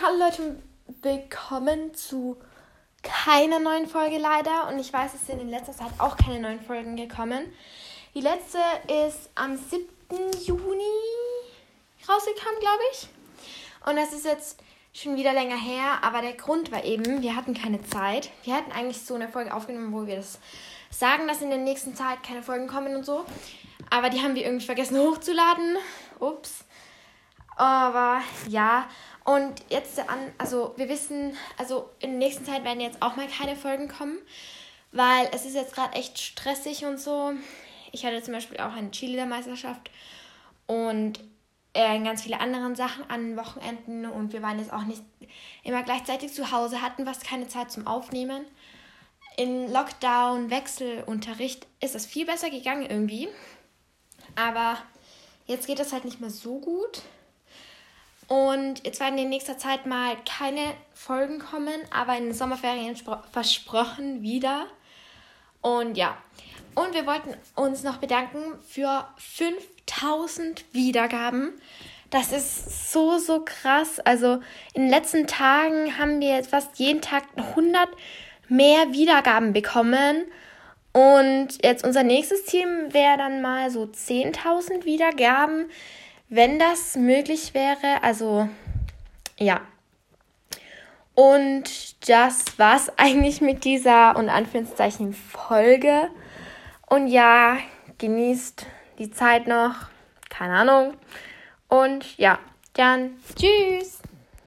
Hallo Leute, willkommen zu keiner neuen Folge leider. Und ich weiß, es sind in letzter Zeit auch keine neuen Folgen gekommen. Die letzte ist am 7. Juni rausgekommen, glaube ich. Und das ist jetzt schon wieder länger her. Aber der Grund war eben, wir hatten keine Zeit. Wir hatten eigentlich so eine Folge aufgenommen, wo wir das sagen, dass in der nächsten Zeit keine Folgen kommen und so. Aber die haben wir irgendwie vergessen hochzuladen. Ups. Aber ja, und jetzt an, also wir wissen, also in der nächsten Zeit werden jetzt auch mal keine Folgen kommen, weil es ist jetzt gerade echt stressig und so. Ich hatte zum Beispiel auch eine Cheerleader-Meisterschaft und äh, ganz viele andere Sachen an Wochenenden und wir waren jetzt auch nicht immer gleichzeitig zu Hause, hatten fast keine Zeit zum Aufnehmen. In Lockdown, Wechselunterricht ist es viel besser gegangen irgendwie, aber jetzt geht es halt nicht mehr so gut. Und jetzt werden in nächster Zeit mal keine Folgen kommen, aber in den Sommerferien versprochen wieder. Und ja, und wir wollten uns noch bedanken für 5000 Wiedergaben. Das ist so, so krass. Also in den letzten Tagen haben wir jetzt fast jeden Tag 100 mehr Wiedergaben bekommen. Und jetzt unser nächstes Team wäre dann mal so 10.000 Wiedergaben wenn das möglich wäre. Also ja. Und das war's eigentlich mit dieser und Anführungszeichen Folge. Und ja, genießt die Zeit noch. Keine Ahnung. Und ja, dann tschüss.